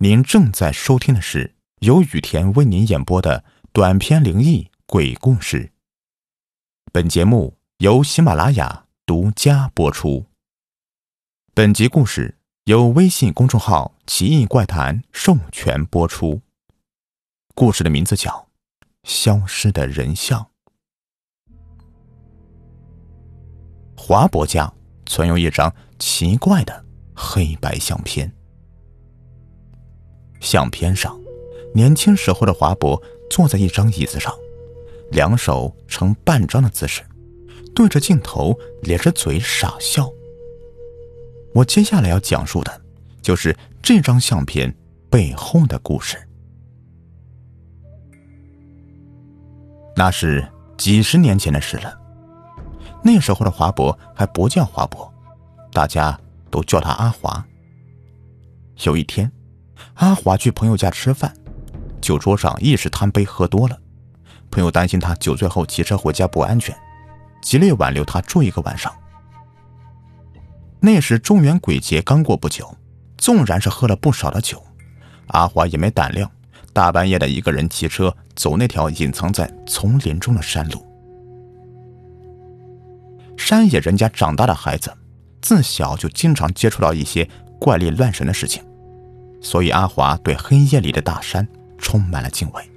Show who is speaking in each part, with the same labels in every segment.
Speaker 1: 您正在收听的是由雨田为您演播的短篇灵异鬼故事。本节目由喜马拉雅独家播出。本集故事由微信公众号“奇异怪谈”授权播出。故事的名字叫《消失的人像》。华伯家存有一张奇怪的黑白相片。相片上，年轻时候的华伯坐在一张椅子上，两手呈半张的姿势，对着镜头咧着嘴傻笑。我接下来要讲述的，就是这张相片背后的故事。那是几十年前的事了，那时候的华伯还不叫华伯，大家都叫他阿华。有一天。阿华去朋友家吃饭，酒桌上一时贪杯喝多了，朋友担心他酒醉后骑车回家不安全，极力挽留他住一个晚上。那时中元鬼节刚过不久，纵然是喝了不少的酒，阿华也没胆量大半夜的一个人骑车走那条隐藏在丛林中的山路。山野人家长大的孩子，自小就经常接触到一些怪力乱神的事情。所以阿华对黑夜里的大山充满了敬畏。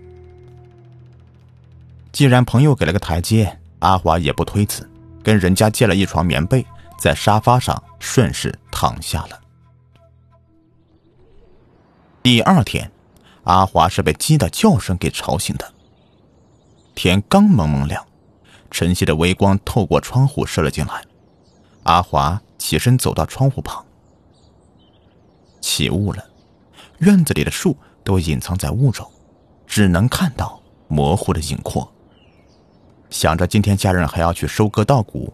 Speaker 1: 既然朋友给了个台阶，阿华也不推辞，跟人家借了一床棉被，在沙发上顺势躺下了。第二天，阿华是被鸡的叫声给吵醒的。天刚蒙蒙亮，晨曦的微光透过窗户射了进来。阿华起身走到窗户旁，起雾了。院子里的树都隐藏在雾中，只能看到模糊的影廓。想着今天家人还要去收割稻谷，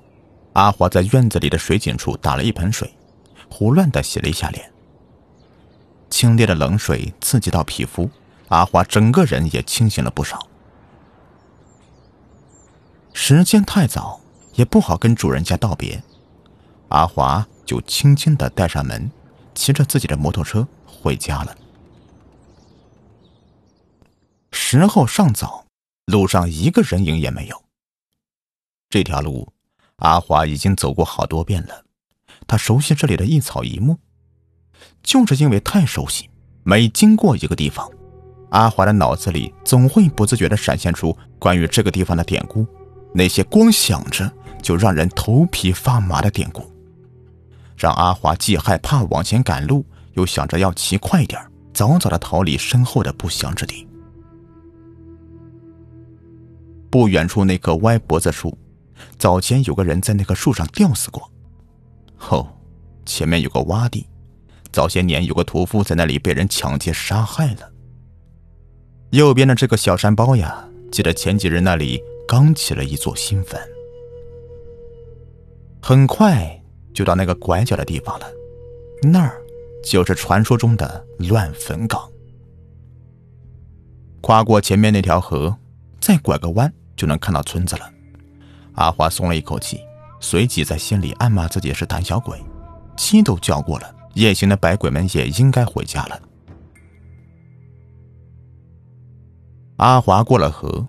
Speaker 1: 阿华在院子里的水井处打了一盆水，胡乱的洗了一下脸。清冽的冷水刺激到皮肤，阿华整个人也清醒了不少。时间太早，也不好跟主人家道别，阿华就轻轻的带上门，骑着自己的摩托车。回家了。时候尚早，路上一个人影也没有。这条路，阿华已经走过好多遍了，他熟悉这里的一草一木。就是因为太熟悉，每经过一个地方，阿华的脑子里总会不自觉的闪现出关于这个地方的典故，那些光想着就让人头皮发麻的典故，让阿华既害怕往前赶路。又想着要骑快点早早的逃离身后的不祥之地。不远处那棵歪脖子树，早前有个人在那棵树上吊死过。后，前面有个洼地，早些年有个屠夫在那里被人抢劫杀害了。右边的这个小山包呀，记得前几日那里刚起了一座新坟。很快就到那个拐角的地方了，那儿。就是传说中的乱坟岗。跨过前面那条河，再拐个弯就能看到村子了。阿华松了一口气，随即在心里暗骂自己是胆小鬼。鸡都叫过了，夜行的百鬼们也应该回家了。阿华过了河，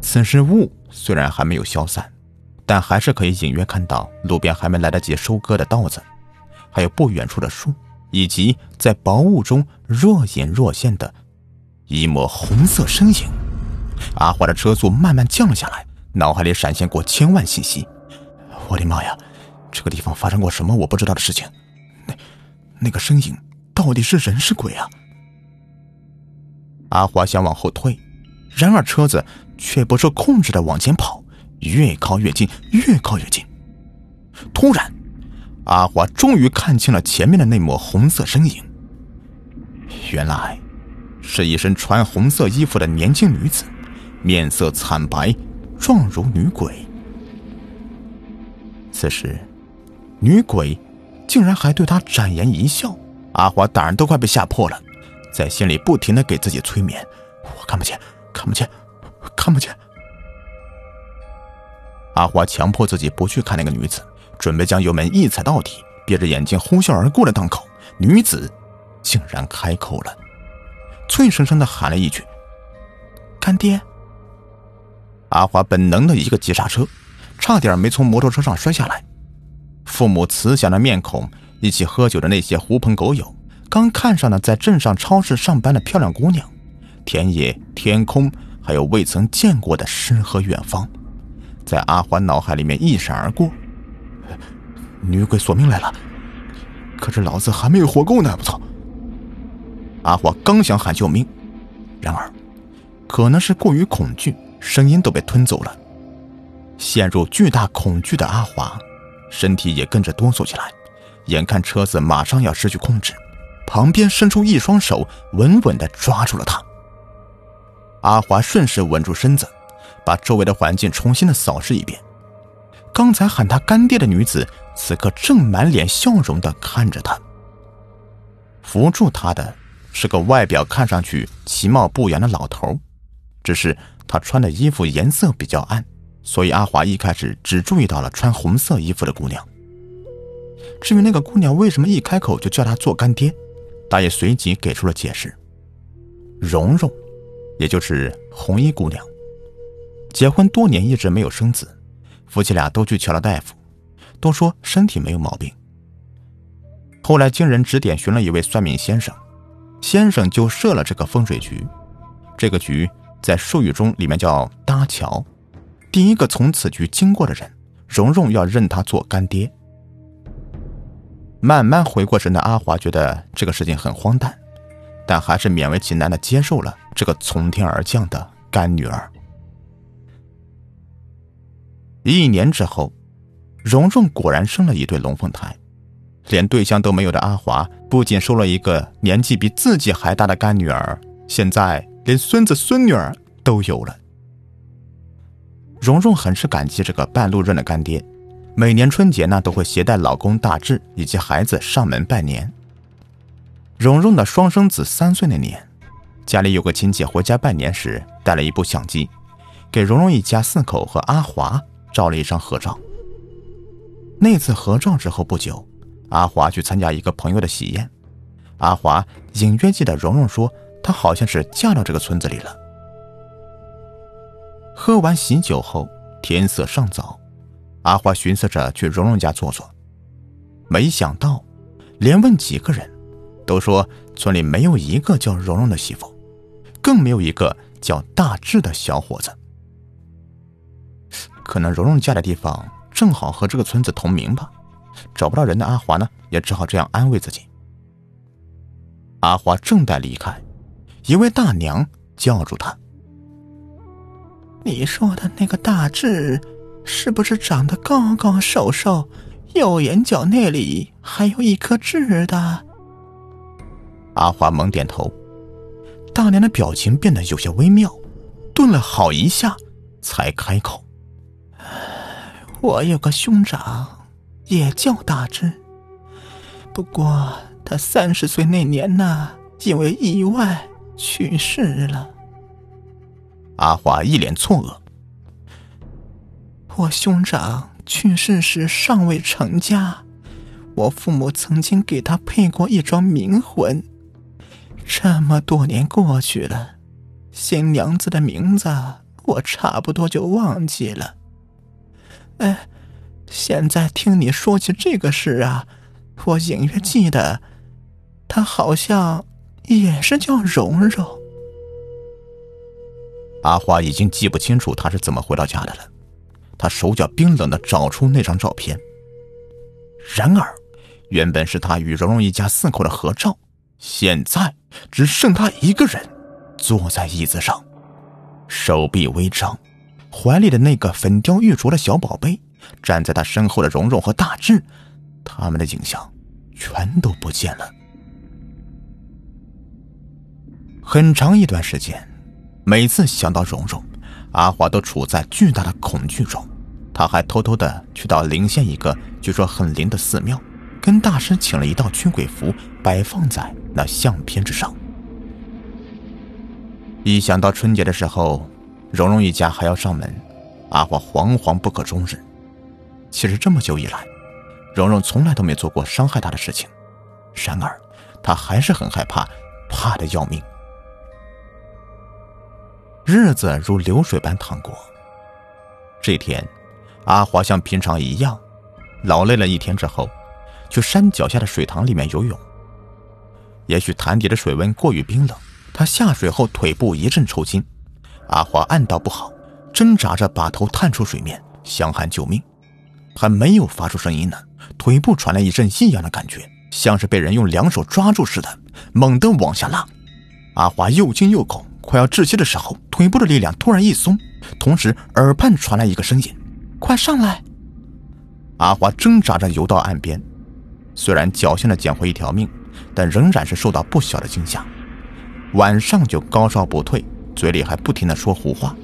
Speaker 1: 此时雾虽然还没有消散，但还是可以隐约看到路边还没来得及收割的稻子，还有不远处的树。以及在薄雾中若隐若现的一抹红色身影，阿华的车速慢慢降了下来，脑海里闪现过千万信息。我的妈呀，这个地方发生过什么我不知道的事情？那那个身影到底是人是鬼啊？阿华想往后退，然而车子却不受控制的往前跑，越靠越近，越靠越近。突然。阿华终于看清了前面的那抹红色身影，原来是一身穿红色衣服的年轻女子，面色惨白，状如女鬼。此时，女鬼竟然还对他展颜一笑，阿华胆儿都快被吓破了，在心里不停的给自己催眠：“我看不见，看不见，看不见。”阿华强迫自己不去看那个女子。准备将油门一踩到底，憋着眼睛呼啸而过的当口，女子竟然开口了，脆生生的喊了一句：“干爹！”阿华本能的一个急刹车，差点没从摩托车上摔下来。父母慈祥的面孔，一起喝酒的那些狐朋狗友，刚看上了在镇上超市上班的漂亮姑娘，田野、天空，还有未曾见过的诗和远方，在阿华脑海里面一闪而过。女鬼索命来了，可是老子还没有活够呢！我操！阿华刚想喊救命，然而，可能是过于恐惧，声音都被吞走了。陷入巨大恐惧的阿华。身体也跟着哆嗦起来，眼看车子马上要失去控制，旁边伸出一双手，稳稳地抓住了他。阿华顺势稳住身子，把周围的环境重新的扫视一遍。刚才喊他干爹的女子，此刻正满脸笑容地看着他。扶住他的是个外表看上去其貌不扬的老头，只是他穿的衣服颜色比较暗。所以阿华一开始只注意到了穿红色衣服的姑娘。至于那个姑娘为什么一开口就叫他做干爹，大爷随即给出了解释：蓉蓉，也就是红衣姑娘，结婚多年一直没有生子，夫妻俩都去瞧了大夫，都说身体没有毛病。后来经人指点寻了一位算命先生，先生就设了这个风水局，这个局在术语中里面叫搭桥。第一个从此局经过的人，蓉蓉要认他做干爹。慢慢回过神的阿华觉得这个事情很荒诞，但还是勉为其难的接受了这个从天而降的干女儿。一年之后，蓉蓉果然生了一对龙凤胎，连对象都没有的阿华不仅收了一个年纪比自己还大的干女儿，现在连孙子孙女儿都有了。蓉蓉很是感激这个半路认的干爹，每年春节呢都会携带老公大志以及孩子上门拜年。蓉蓉的双生子三岁那年，家里有个亲戚回家拜年时带了一部相机，给蓉蓉一家四口和阿华照了一张合照。那次合照之后不久，阿华去参加一个朋友的喜宴，阿华隐约记得蓉蓉说她好像是嫁到这个村子里了。喝完喜酒后，天色尚早，阿华寻思着去蓉蓉家坐坐。没想到，连问几个人，都说村里没有一个叫蓉蓉的媳妇，更没有一个叫大志的小伙子。可能蓉蓉家的地方正好和这个村子同名吧，找不到人的阿华呢，也只好这样安慰自己。阿华正待离开，一位大娘叫住他。
Speaker 2: 你说的那个大志，是不是长得高高瘦瘦，右眼角那里还有一颗痣的？
Speaker 1: 阿华猛点头，大娘的表情变得有些微妙，顿了好一下，才开口：“
Speaker 2: 我有个兄长，也叫大志，不过他三十岁那年呢，因为意外去世了。”
Speaker 1: 阿华一脸错愕。
Speaker 2: 我兄长去世时尚未成家，我父母曾经给他配过一桩冥婚。这么多年过去了，新娘子的名字我差不多就忘记了。哎，现在听你说起这个事啊，我隐约记得，他好像也是叫蓉蓉。
Speaker 1: 阿华已经记不清楚他是怎么回到家的了，他手脚冰冷的找出那张照片。然而，原本是他与蓉蓉一家四口的合照，现在只剩他一个人坐在椅子上，手臂微张，怀里的那个粉雕玉琢的小宝贝，站在他身后的蓉蓉和大志，他们的景象全都不见了。很长一段时间。每次想到蓉蓉，阿华都处在巨大的恐惧中。他还偷偷的去到临县一个据说很灵的寺庙，跟大师请了一道驱鬼符，摆放在那相片之上。一想到春节的时候，蓉蓉一家还要上门，阿华惶惶不可终日。其实这么久以来，蓉蓉从来都没做过伤害他的事情，然而他还是很害怕，怕的要命。日子如流水般淌过。这天，阿华像平常一样，劳累了一天之后，去山脚下的水塘里面游泳。也许潭底的水温过于冰冷，他下水后腿部一阵抽筋。阿华暗道不好，挣扎着把头探出水面，想喊救命，还没有发出声音呢，腿部传来一阵异样的感觉，像是被人用两手抓住似的，猛地往下拉。阿华又惊又恐，快要窒息的时候，腿部的力量突然一松，同时耳畔传来一个声音：“
Speaker 2: 快上来！”
Speaker 1: 阿华挣扎着游到岸边，虽然侥幸的捡回一条命，但仍然是受到不小的惊吓。晚上就高烧不退。嘴里还不停的说胡话。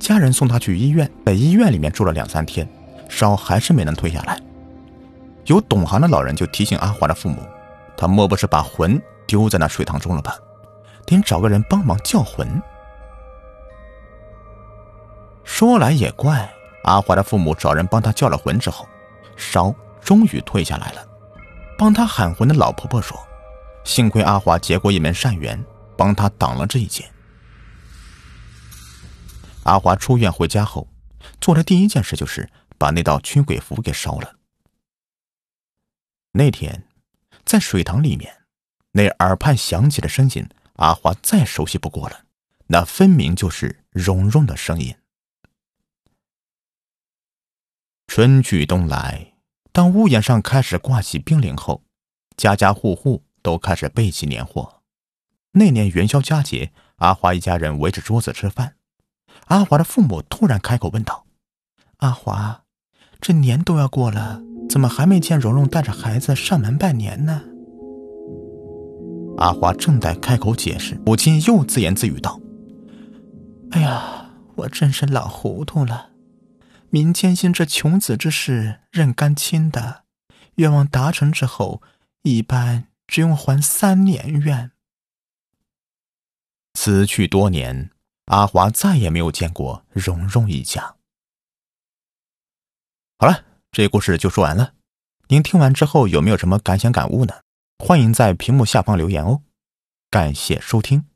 Speaker 1: 家人送他去医院，在医院里面住了两三天，烧还是没能退下来。有懂行的老人就提醒阿华的父母，他莫不是把魂丢在那水塘中了吧？得找个人帮忙叫魂。说来也怪，阿华的父母找人帮他叫了魂之后，烧终于退下来了。帮他喊魂的老婆婆说：“幸亏阿华结过一门善缘。”帮他挡了这一劫。阿华出院回家后，做的第一件事就是把那道驱鬼符给烧了。那天，在水塘里面，那耳畔响起的声音，阿华再熟悉不过了，那分明就是蓉蓉的声音。春去冬来，当屋檐上开始挂起冰凌后，家家户户都开始备起年货。那年元宵佳节，阿华一家人围着桌子吃饭。阿华的父母突然开口问道：“
Speaker 2: 阿华，这年都要过了，怎么还没见蓉蓉带着孩子上门拜年呢？”
Speaker 1: 阿华正在开口解释，母亲又自言自语道：“
Speaker 2: 哎呀，我真是老糊涂了。民间信这穷子之事认干亲的，愿望达成之后，一般只用还三年愿。”
Speaker 1: 此去多年，阿华再也没有见过蓉蓉一家。好了，这故事就说完了。您听完之后有没有什么感想感悟呢？欢迎在屏幕下方留言哦。感谢收听。